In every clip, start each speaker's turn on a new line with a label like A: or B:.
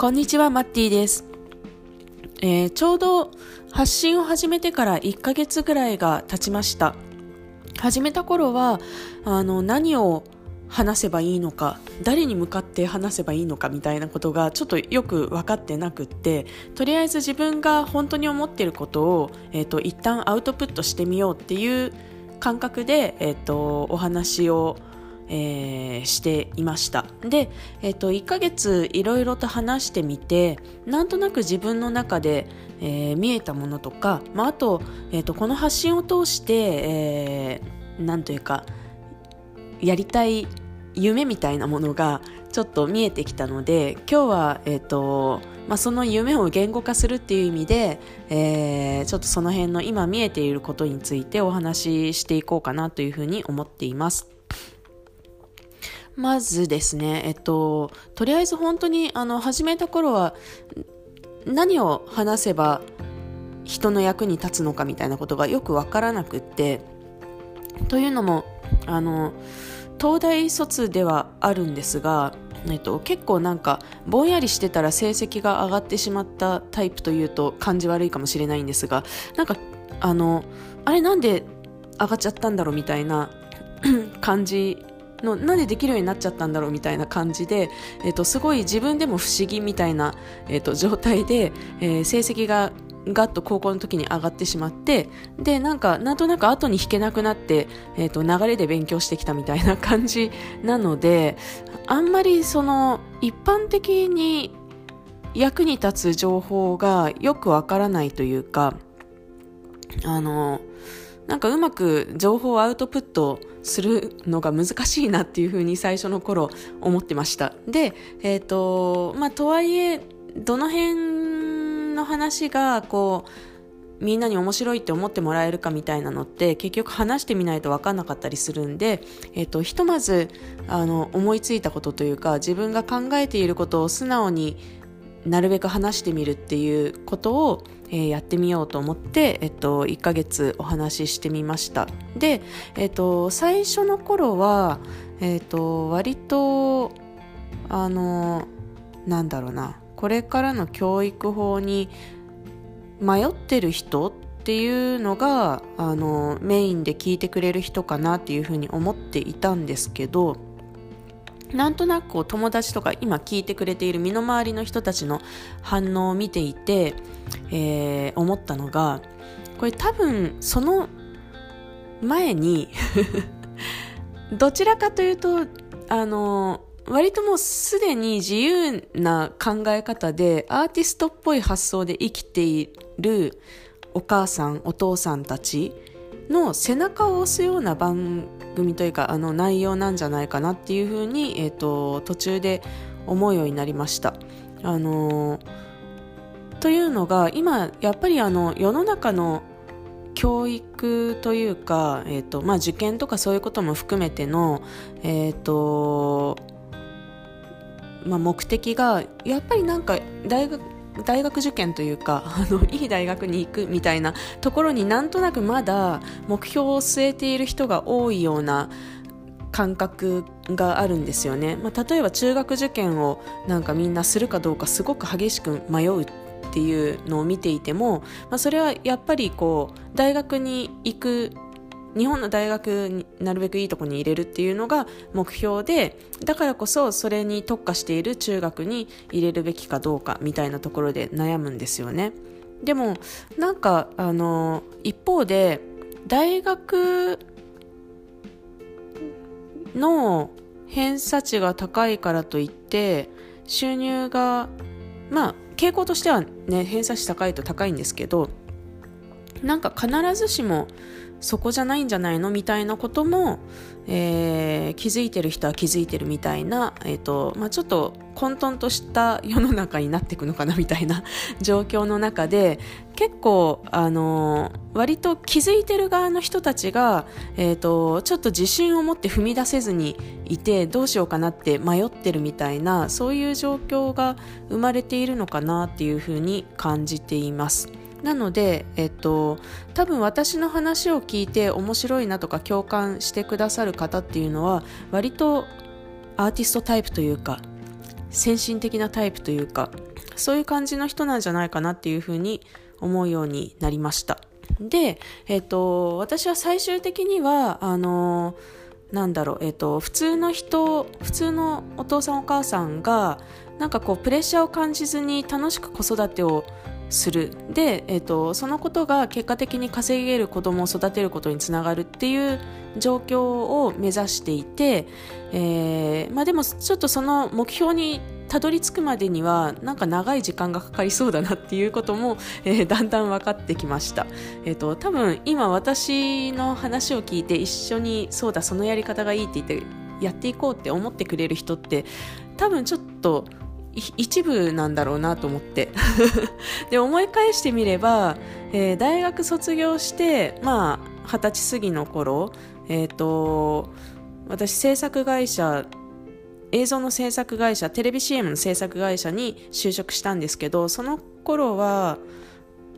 A: こんにちは、マッティです。えー、ちょうど発信を始めてから1ヶ月ぐらいが経ちました。始めた頃は、あの、何を話せばいいのか、誰に向かって話せばいいのかみたいなことがちょっとよく分かってなくって、とりあえず自分が本当に思ってることを、えっ、ー、と、一旦アウトプットしてみようっていう感覚で、えっ、ー、と、お話をえー、していましたで、えーと、1ヶ月いろいろと話してみてなんとなく自分の中で、えー、見えたものとか、まあ、あと,、えーと、この発信を通して、えー、なんというかやりたい夢みたいなものがちょっと見えてきたので今日は、えーとまあ、その夢を言語化するっていう意味で、えー、ちょっとその辺の今見えていることについてお話ししていこうかなというふうに思っています。まずですね、えっと、とりあえず本当にあの始めた頃は何を話せば人の役に立つのかみたいなことがよくわからなくってというのもあの東大卒ではあるんですが、えっと、結構なんかぼんやりしてたら成績が上がってしまったタイプというと感じ悪いかもしれないんですがなんかあのあれなんで上がっちゃったんだろうみたいな 感じのなんでできるようになっちゃったんだろうみたいな感じで、えーと、すごい自分でも不思議みたいな、えーと、状態で、えー、成績がガッと高校の時に上がってしまってでなんかなんとなく後に引けなくなって、えーと、流れで勉強してきたみたいな感じ なのであんまりその一般的に役に立つ情報がよくわからないというかあのなんかうまく情報をアウトプットするのが難しいなっていうふうに最初の頃思ってました。で、えっ、ー、と、まあ、とはいえ、どの辺の話が、こう、みんなに面白いって思ってもらえるかみたいなのって結局話してみないと分かんなかったりするんで、えっ、ー、と、ひとまずあの思いついたことというか自分が考えていることを素直になるべく話してみるっていうことを、えー、やってみようと思って、えっと、1ヶ月お話ししてみました。で、えっと、最初の頃は、えっと、割とあのなんだろうな。これからの教育法に迷ってる人っていうのがあのメインで聞いてくれる人かなっていうふうに思っていたんですけどなんとなくこう友達とか今聞いてくれている身の回りの人たちの反応を見ていて、えー、思ったのがこれ多分その前に どちらかというとあの割ともうすでに自由な考え方でアーティストっぽい発想で生きているお母さんお父さんたちの背中を押すような番組というかあの内容なんじゃないかなっていうふうに、えーと、途中で思うようになりました。あのー、というのが今やっぱりあの世の中の教育というか、えーとまあ、受験とかそういうことも含めての、えーとまあ、目的がやっぱりなんか大学大学受験というか あのいい大学に行くみたいなところになんとなくまだ目標を据えている人が多いような感覚があるんですよね、まあ、例えば中学受験をなんかみんなするかどうかすごく激しく迷うっていうのを見ていても、まあ、それはやっぱりこう大学に行く日本の大学になるべくいいとこに入れるっていうのが目標でだからこそそれに特化している中学に入れるべきかどうかみたいなところで悩むんですよね。でもなんかあの一方で大学の偏差値が高いからといって収入がまあ傾向としてはね偏差値高いと高いんですけどなんか必ずしもそこじゃないんじゃないの？みたいなことも、えー、気づいてる人は気づいてるみたいな、えーとまあ、ちょっと混沌とした世の中になっていくのかなみたいな 状況の中で結構、あのー、割と気づいてる側の人たちが、えーと、ちょっと自信を持って踏み出せずにいてどうしようかなって迷ってるみたいなそういう状況が生まれているのかなっていうふうに感じています。なので、えっと、多分私の話を聞いて面白いなとか共感してくださる方っていうのは割とアーティストタイプというか先進的なタイプというかそういう感じの人なんじゃないかなっていうふうに思うようになりました。で、えっ、と、私は最終的には、あのなんだろう、えっ、と、普通の人、普通のお父さんお母さんが、なんかこう、プレッシャーを感じずに楽しく子育てをする。で、えーと、そのことが結果的に稼げる子供を育てることにつながるっていう状況を目指していて、えーまあ、でもちょっとその目標にたどり着くまでにはなんか長い時間がかかりそうだなっていうことも、えー、だんだん分かってきました、えーと、多分今私の話を聞いて一緒にそうだそのやり方がいいって言ってやっていこうって思ってくれる人って多分ちょっと一部なんだろうなと思って。で思い返してみれば、えー、大学卒業してまあ二十歳過ぎの頃えっ、ー、と私制作会社映像の制作会社テレビ CM の制作会社に就職したんですけどその頃は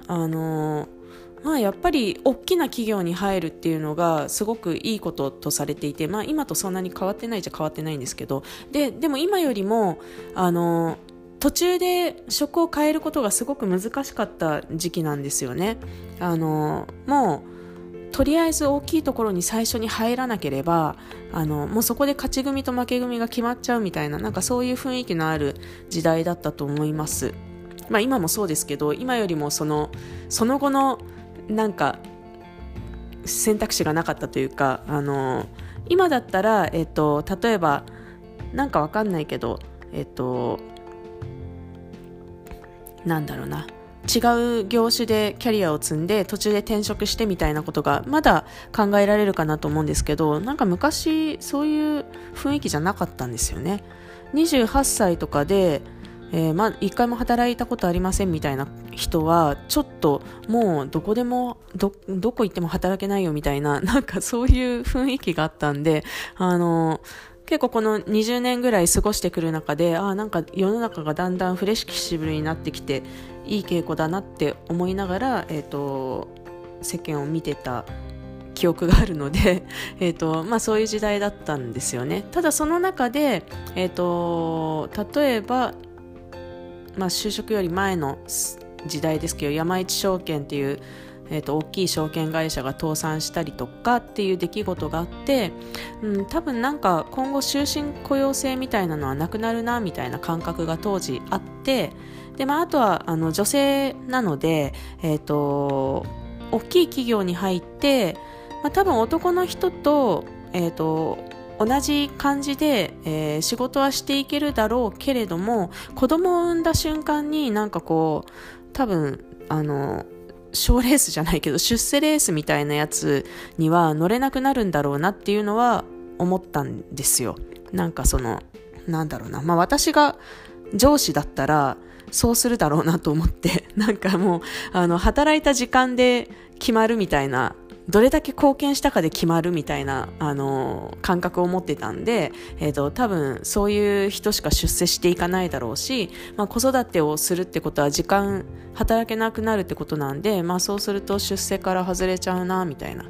A: あのーまあ、やっぱり大きな企業に入るっていうのがすごくいいこととされていて、まあ、今とそんなに変わってないじゃ変わってないんですけどででも今よりもあの途中で職を変えることがすごく難しかった時期なんですよね。あのもうとりあえず大きいところに最初に入らなければあのもうそこで勝ち組と負け組が決まっちゃうみたいななんかそういう雰囲気のある時代だったと思います。まあ、今もそうですけど今よりもそのその後のなんか選択肢がなかったというかあの今だったら、えっと、例えばなんかわかんないけどえっとなんだろうな。違う業種でキャリアを積んで途中で転職してみたいなことがまだ考えられるかなと思うんですけどなんか昔そういう雰囲気じゃなかったんですよね。28歳とかでえー、まあ、一回も働いたことありませんみたいな人は、ちょっともうどこでも、ど、どこ行っても働けないよみたいな、なんかそういう雰囲気があったんで、あの結構この20年ぐらい過ごしてくる中で、あ、なんか世の中がだんだんフレッシブルになってきて、いい傾向だなって思いながら、え、ー、と、世間を見てた記憶があるので、えーとまあ、そういう時代だったんですよね。ただその中で、えーと例えばまあ、就職より前の時代ですけど山一証券っていう、えーと、大きい証券会社が倒産したりとかっていう出来事があって、うん、多分なんか今後終身雇用制みたいなのはなくなるなみたいな感覚が当時あってで、まあ、あとはあの女性なので、えーと、大きい企業に入って、まあ、多分男の人と,、えーと同じ感じで、えー、仕事はしていけるだろうけれども子供を産んだ瞬間になんかこう多分あの賞レースじゃないけど出世レースみたいなやつには乗れなくなるんだろうなっていうのは思ったんですよ。なんかそのなんだろうな。まあ私が上司だったらそうするだろうなと思って なんかもうあの働いた時間で決まるみたいなどれだけ貢献したかで決まるみたいな、あの感覚を持ってたんで、え、ー、と、多分そういう人しか出世していかないだろうし、まあ、子育てをするってことは時間働けなくなるってことなんで、まあ、そうすると出世から外れちゃうな、みたいな。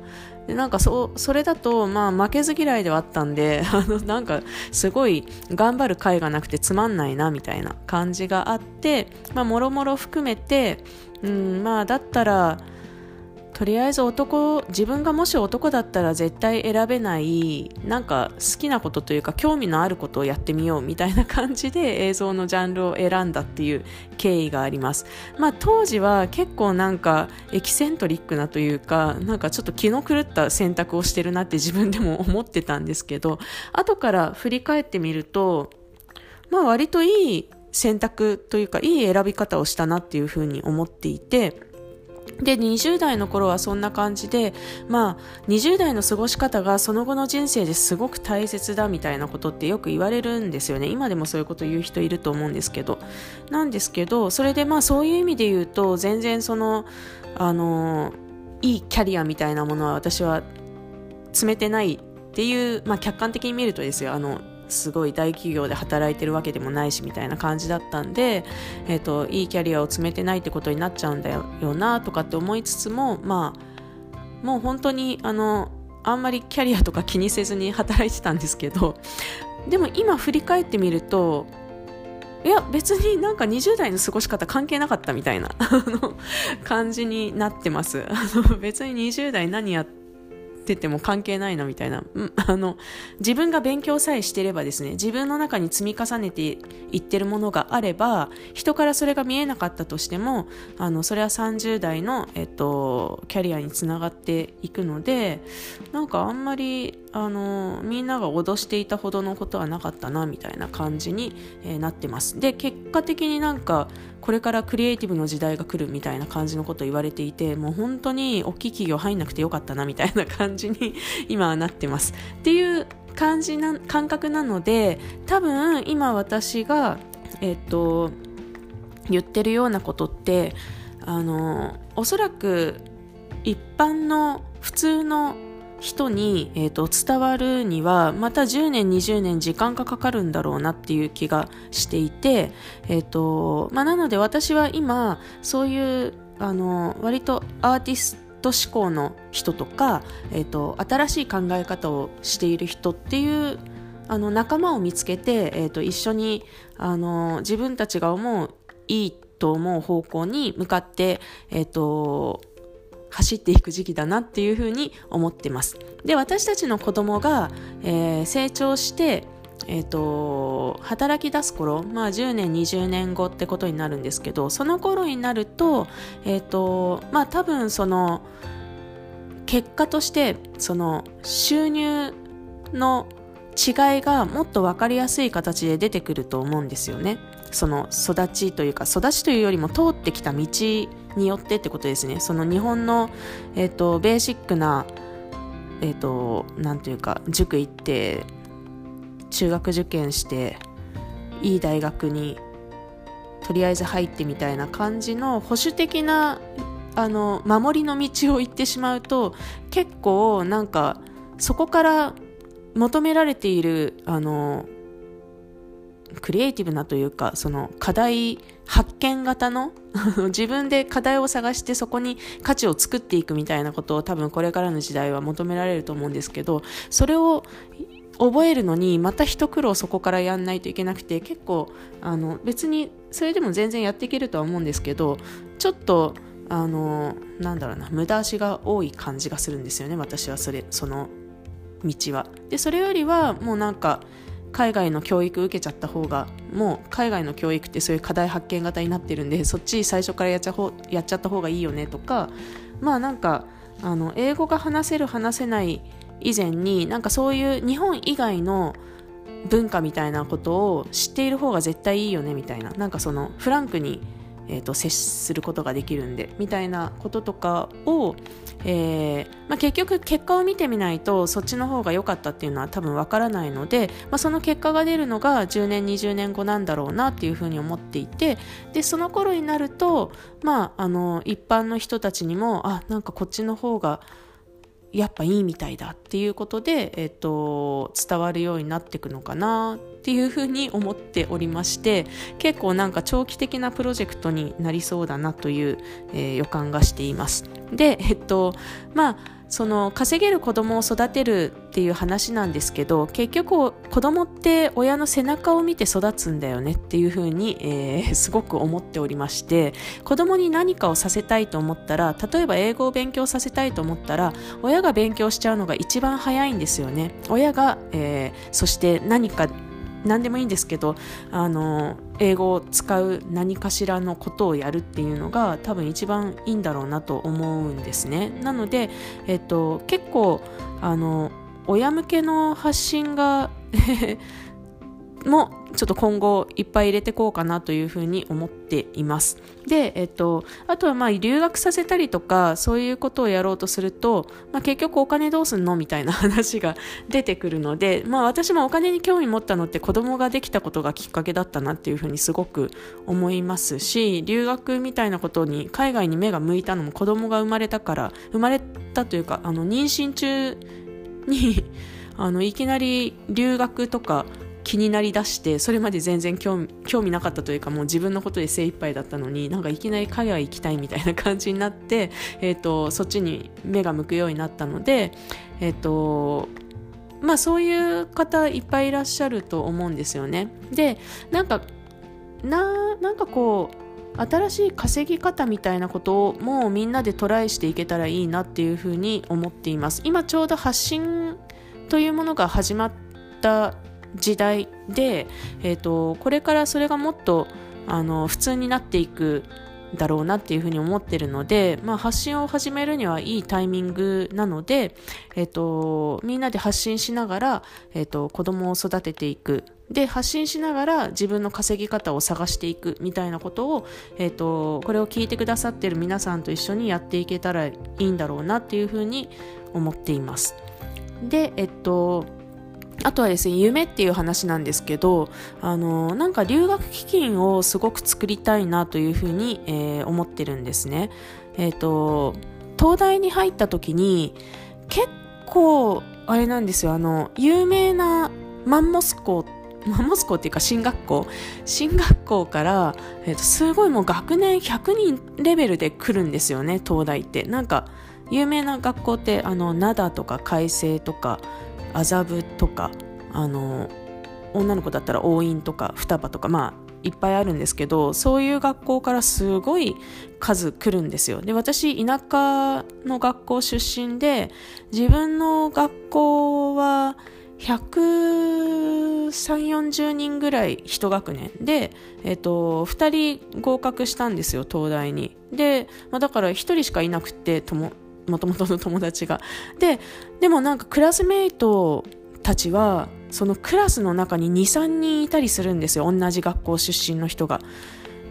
A: でなんかそそれだと、まあ、負けず嫌いではあったんで あのなんかすごい頑張る甲斐がなくてつまんないなみたいな感じがあってもろもろ含めて、うんまあ、だったらとりあえず男自分がもし男だったら絶対選べないなんか好きなことというか興味のあることをやってみようみたいな感じで 映像のジャンルを選んだっていう経緯があります。まあ当時は結構なんかエキセントリックなというかなんかちょっと気の狂った選択をしてるなって自分でも思ってたんですけど後から振り返ってみるとまあ割といい選択というかいい選び方をしたなっていうふうに思っていてで、20代の頃はそんな感じで、まあ、20代の過ごし方がその後の人生ですごく大切だみたいなことってよく言われるんですよね。今でもそういうこと言う人いると思うんですけど。なんですけど、それでまあそういう意味で言うと、全然その、あの、いいキャリアみたいなものは私は詰めてないっていう、まあ客観的に見るとですよ、あの、すごい大企業で働いてるわけでもないしみたいな感じだったんで、えーと、いいキャリアを積めてないってことになっちゃうんだよなとかって思いつつもまあもう本当にあのあんまりキャリアとか気にせずに働いてたんですけどでも今振り返ってみるといや別になんか20代の過ごし方関係なかったみたいな感じになってます。別に20代何やってってても関係ないなみたいな、うん、あの自分が勉強さえしてればですね自分の中に積み重ねていってるものがあれば人からそれが見えなかったとしてもあのそれは30代の、えっと、キャリアにつながっていくのでなんかあんまりあのみんなが脅していたほどのことはなかったなみたいな感じに、えー、なってます。で結果的になんかこれからクリエイティブの時代が来るみたいな感じのことを言われていてもう本当に大きい企業入んなくてよかったなみたいな感じに 今はなってます。っていう感じな感覚なので多分今私がえっと言ってるようなことってあのおそらく一般の普通の人に、えーと、伝わるにはまた10年20年時間がかかるんだろうなっていう気がしていて、えーとまあ、なので私は今そういうあの割とアーティスト思考の人とか、えーと、新しい考え方をしている人っていうあの仲間を見つけて、えーと、一緒にあの自分たちが思ういいと思う方向に向かって、えーと走っていく時期だなっていうふうに思ってます。で、私たちの子供が、えー、成長して、えっ、ー、と、働き出す頃、まあ10年、20年後ってことになるんですけど、その頃になると、えっ、ー、と、まあ多分その、結果として、その収入の違いがもっと分かりやすい形で出てくると思うんですよね。その育ちというか、育ちというよりも通ってきた道によってってことですね。その日本の、えっ、ー、と、ベーシックな、えっ、ー、と、なんというか、塾行って、中学受験して、いい大学に、とりあえず入ってみたいな感じの保守的な、あの、守りの道を行ってしまうと、結構、なんか、そこから求められている、あの、クリエイティブなというか、その課題発見型の 自分で課題を探してそこに価値を作っていくみたいなことを多分これからの時代は求められると思うんですけど、それを覚えるのにまた一苦労そこからやんないといけなくて結構あの別にそれでも全然やっていけるとは思うんですけどちょっとあのなんだろうな無駄足が多い感じがするんですよね私はそれその道は。でそれよりはもうなんか海外の教育受けちゃった方がもう海外の教育ってそういう課題発見型になってるんでそっち最初からやっちゃほやっちゃった方がいいよねとかまあなんかあの英語が話せる話せない以前になんかそういう日本以外の文化みたいなことを知っている方が絶対いいよねみたいななんかそのフランクにえーと、接することができるんでみたいなこととかを、えーまあ、結局結果を見てみないとそっちの方が良かったっていうのは多分わからないので、まあ、その結果が出るのが10年20年後なんだろうなっていうふうに思っていてでその頃になると、まあ、あの一般の人たちにもあなんかこっちの方がやっぱいいみたいだっていうことで、えっと、伝わるようになっていくのかなっていうふうに思っておりまして結構なんか長期的なプロジェクトになりそうだなという、えー、予感がしています。で、えっと、まあその稼げる子供を育てるっていう話なんですけど結局子供って親の背中を見て育つんだよねっていうふうに、えー、すごく思っておりまして子供に何かをさせたいと思ったら例えば英語を勉強させたいと思ったら親が勉強しちゃうのが一番早いんですよね。親が、えー、そして何か何でもいいんですけどあの英語を使う何かしらのことをやるっていうのが多分一番いいんだろうなと思うんですね。なので、えっと、結構あの親向けの発信がもちょっと今後いっぱい入れていこうかなというふうに思っています。で、えっと、あとはまあ留学させたりとかそういうことをやろうとすると、まあ、結局お金どうすんのみたいな話が出てくるので、まあ、私もお金に興味持ったのって子供ができたことがきっかけだったなっていうふうにすごく思いますし留学みたいなことに海外に目が向いたのも子供が生まれたから生まれたというかあの妊娠中にあのいきなり留学とか気になりだしてそれまで全然興味なかったというかもう自分のことで精一杯だったのになんかいきなり海外行きたいみたいな感じになって、えーと、そっちに目が向くようになったので、えーとまあ、そういう方いっぱいいらっしゃると思うんですよね。でなんかななんかこう新しい稼ぎ方みたいなことをもうみんなでトライしていけたらいいなっていうふうに思っています今ちょうど発信というものが始まった時代で、えーと、これからそれがもっとあの普通になっていくだろうなっていうふうに思ってるので、まあ、発信を始めるにはいいタイミングなので、えっ、と、みんなで発信しながら、えっ、と、子供を育てていく。で、発信しながら自分の稼ぎ方を探していくみたいなことを、えっ、と、これを聞いてくださってる皆さんと一緒にやっていけたらいいんだろうなっていうふうに思っています。で、えっと、あとはですね、夢っていう話なんですけど、あの、なんか留学基金をすごく作りたいなというふうに、えー、思ってるんですね。えっ、ー、と、東大に入った時に、結構、あれなんですよ、あの、有名なマンモス校マンモス校っていうか進学校進学校から、えー、とすごいもう学年100人レベルで来るんですよね東大ってなんか有名な学校ってあの灘とか海星とか麻布とかあの女の子だったら応印とか双葉とかまあいっぱいあるんですけどそういう学校からすごい数来るんですよ。で私田舎の学校出身で自分の学校は13040人ぐらい一学年で、えっ、と、2人合格したんですよ東大に。で、まあ、だから1人しかいなくてとももともとの友達が。で、でもなんかクラスメイトたちは、そのクラスの中に2、3人いたりするんですよ。同じ学校出身の人が。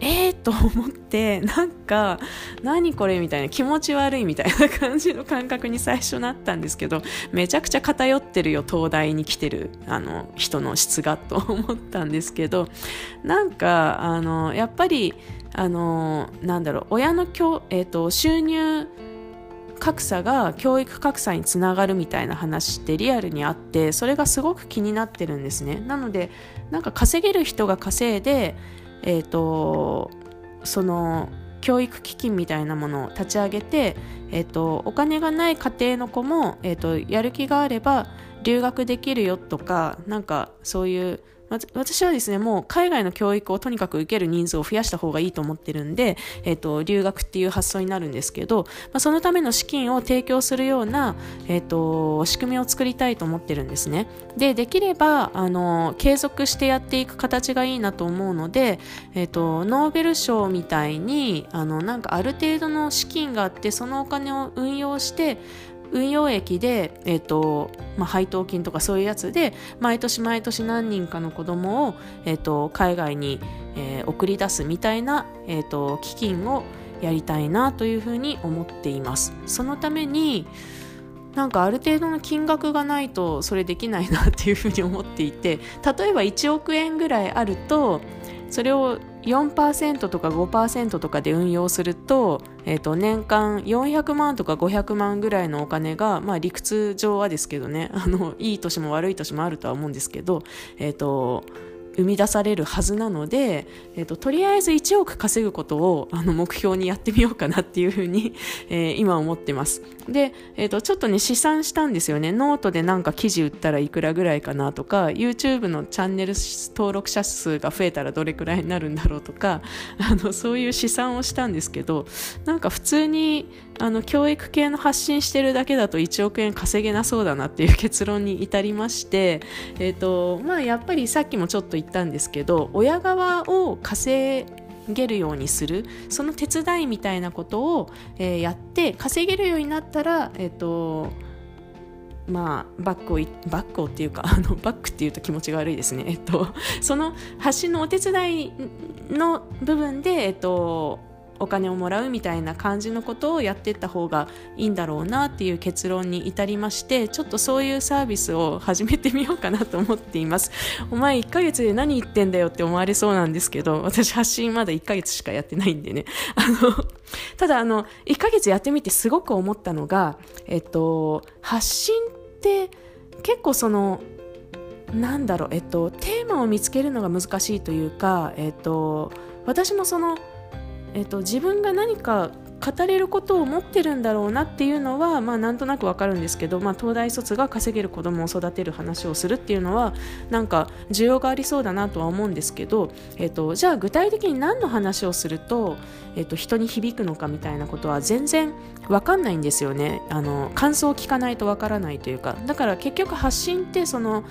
A: えーと思って、なんか、何これみたいな、気持ち悪いみたいな感じの感覚に最初なったんですけど、めちゃくちゃ偏ってるよ、東大に来てる、あの、人の質が、と思ったんですけど、なんか、あの、やっぱり、あの、なんだろう、親の教、えっ、ー、と、収入、格差が教育格差につながるみたいな話ってリアルにあってそれがすごく気になってるんですね。なのでなんか稼げる人が稼いでえっ、ー、とその教育基金みたいなものを立ち上げて、えーと、お金がない家庭の子も、えーとやる気があれば留学できるよとかなんかそういう私はですね、もう海外の教育をとにかく受ける人数を増やした方がいいと思ってるんで、えっ、ー、と、留学っていう発想になるんですけど、まあ、そのための資金を提供するような、えっ、ー、と、仕組みを作りたいと思ってるんですね。で、できれば、あの、継続してやっていく形がいいなと思うので、えっ、ー、と、ノーベル賞みたいに、あの、なんかある程度の資金があって、そのお金を運用して、運用益で、えーとまあ、配当金とかそういうやつで毎年毎年何人かの子供を、えーと、海外に、えー、送り出すみたいな、えーと、基金をやりたいなというふうに思っています。そのためになんかある程度の金額がないとそれできないなっていうふうに思っていて例えば1億円ぐらいあるとそれを4%とか5%とかで運用すると,、えー、と年間400万とか500万ぐらいのお金が、まあ、理屈上はですけどねあのいい年も悪い年もあるとは思うんですけど、えーと生み出されるはずなので、えーと、とりあえず1億稼ぐことをあの目標にやってみようかなっていうふうに、えー、今思ってます。で、えーと、ちょっとね試算したんですよね。ノートでなんか記事売ったらいくらぐらいかなとか YouTube のチャンネル登録者数が増えたらどれくらいになるんだろうとかあのそういう試算をしたんですけどなんか普通にあの教育系の発信してるだけだと1億円稼げなそうだなっていう結論に至りまして、えーとまあ、やっぱりさっきもちょっと言ったんですけど親側を稼げるようにするその手伝いみたいなことを、えー、やって稼げるようになったら、えーとまあ、バックをバックをっていうか あのバックっていうと気持ちが悪いですね、えっと、その発信のお手伝いの部分で、えっと、お金をもらうみたいな感じのことをやっていった方がいいんだろうなっていう結論に至りましてちょっとそういうサービスを始めてみようかなと思っています。お前1ヶ月で何言ってんだよって思われそうなんですけど私発信まだ1ヶ月しかやってないんでね。あのただあの1ヶ月やってみてすごく思ったのがえっと発信って結構そのなんだろう、えっと、テーマを見つけるのが難しいというか、えっと、私もそのえっと、自分が何か語れることを持ってるんだろうなっていうのは、まあ、なんとなくわかるんですけど、まあ、東大卒が稼げる子供を育てる話をするっていうのはなんか需要がありそうだなとは思うんですけど、えっと、じゃあ具体的に何の話をすると、えっと、人に響くのかみたいなことは全然わかんないんですよね。あの感想を聞かないとわからないというか。だから結局発信ってその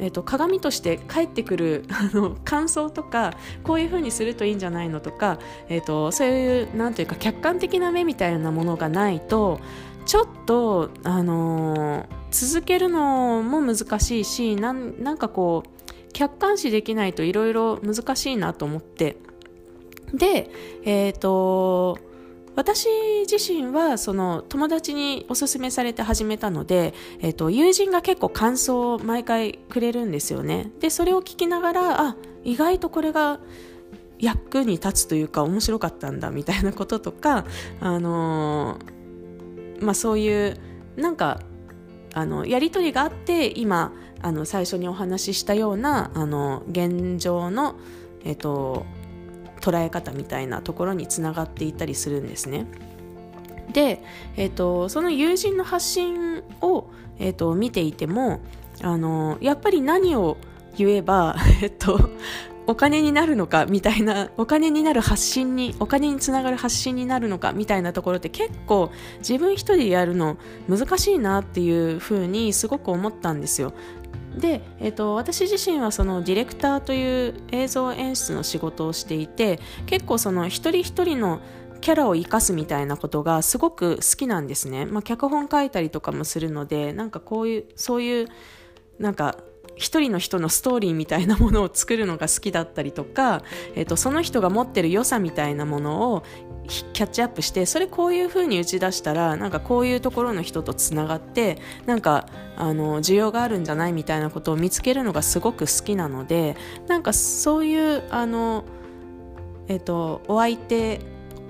A: えーと、鏡として返ってくる 感想とかこういうふうにするといいんじゃないのとか、えーと、そういうなんていうか客観的な目みたいなものがないとちょっと、あのー、続けるのも難しいしなんなんかこう客観視できないといろいろ難しいなと思って。でえっ、ー、と私自身はその友達におすすめされて始めたので、えっと、友人が結構感想を毎回くれるんですよね。で、それを聞きながら、あ、意外とこれが役に立つというか面白かったんだみたいなこととか、あのー、まあそういうなんかあのやり取りがあって今あの最初にお話ししたようなあの現状の、えっと、捉え方みたいなところにつながっていたりするんですね。で、えーと、その友人の発信を、えーと、見ていてもあのやっぱり何を言えば、えっと、お金になるのかみたいなお金になる発信にお金につながる発信になるのかみたいなところって結構自分一人でやるの難しいなっていうふうにすごく思ったんですよで、えーと、私自身はそのディレクターという映像演出の仕事をしていて結構その一人一人のキャラを生かすみたいなことがすごく好きなんですね、まあ、脚本書いたりとかもするのでなんかこういうそういうなんか一人の人のストーリーみたいなものを作るのが好きだったりとか、えーと、その人が持ってる良さみたいなものをキャッチアップしてそれこういう風に打ち出したらなんかこういうところの人とつながってなんかあの需要があるんじゃないみたいなことを見つけるのがすごく好きなのでなんかそういうあの、えーと、お相手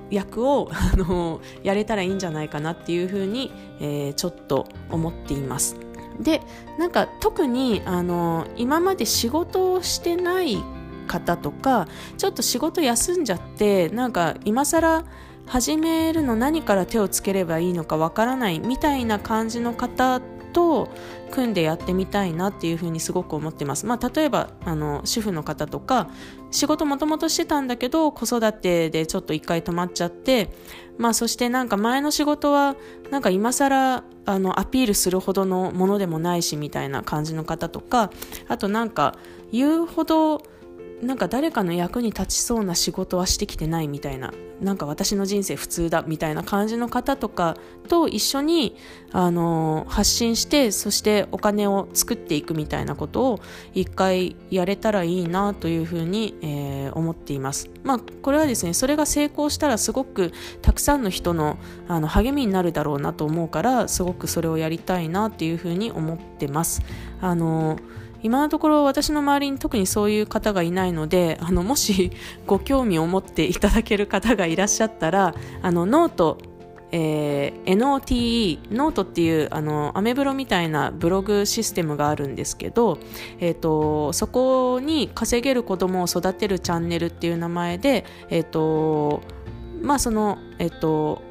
A: 役をあのやれたらいいんじゃないかなっていうふうに、えー、ちょっと思っています。でなんか特にあの今まで仕事をしてない方とかちょっと仕事休んじゃってなんか今更始めるの何から手をつければいいのかわからないみたいな感じの方と組んでやってみたいなっていうふうにすごく思ってます。まあ、例えばあの主婦の方とか仕事もともとしてたんだけど子育てでちょっと一回止まっちゃって、まあ、そしてなんか前の仕事はなんか今更あのアピールするほどのものでもないしみたいな感じの方とかあとなんか言うほどなんか誰かの役に立ちそうな仕事はしてきてないみたいななんか私の人生普通だみたいな感じの方とかと一緒にあの発信してそしてお金を作っていくみたいなことを一回やれたらいいなというふうに、えー、思っています。まあこれはですねそれが成功したらすごくたくさんの人のあの励みになるだろうなと思うからすごくそれをやりたいなっていうふうに思ってます。あの今のところ私の周りに特にそういう方がいないのであのもし ご興味を持っていただける方がいらっしゃったらあのノートえー、NOTE ノートっていうあのアメブロみたいなブログシステムがあるんですけど、えーと、そこに稼げる子供を育てるチャンネルっていう名前で、えーとまあそのえっ、ー、と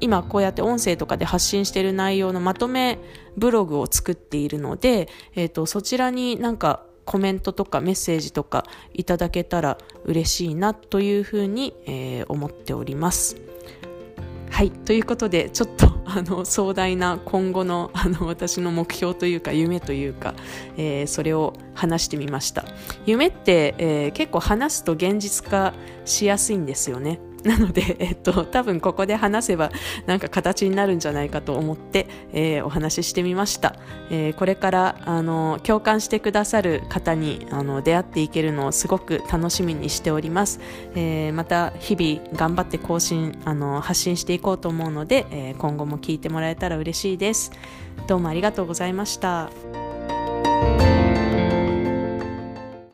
A: 今こうやって音声とかで発信している内容のまとめブログを作っているので、えーと、そちらになんかコメントとかメッセージとかいただけたら嬉しいなというふうに、えー、思っております。はい。ということで、ちょっと、あの、壮大な今後の、あの、私の目標というか、夢というか、えー、それを話してみました。夢って、えー、結構話すと現実化しやすいんですよね。なので、えっと、多分ここで話せばなんか形になるんじゃないかと思って、えー、お話ししてみました、えー、これからあの共感してくださる方にあの出会っていけるのをすごく楽しみにしております、えー、また日々頑張って更新あの発信していこうと思うので、え今後も聞いてもらえたら嬉しいです。どうもありがとうございました。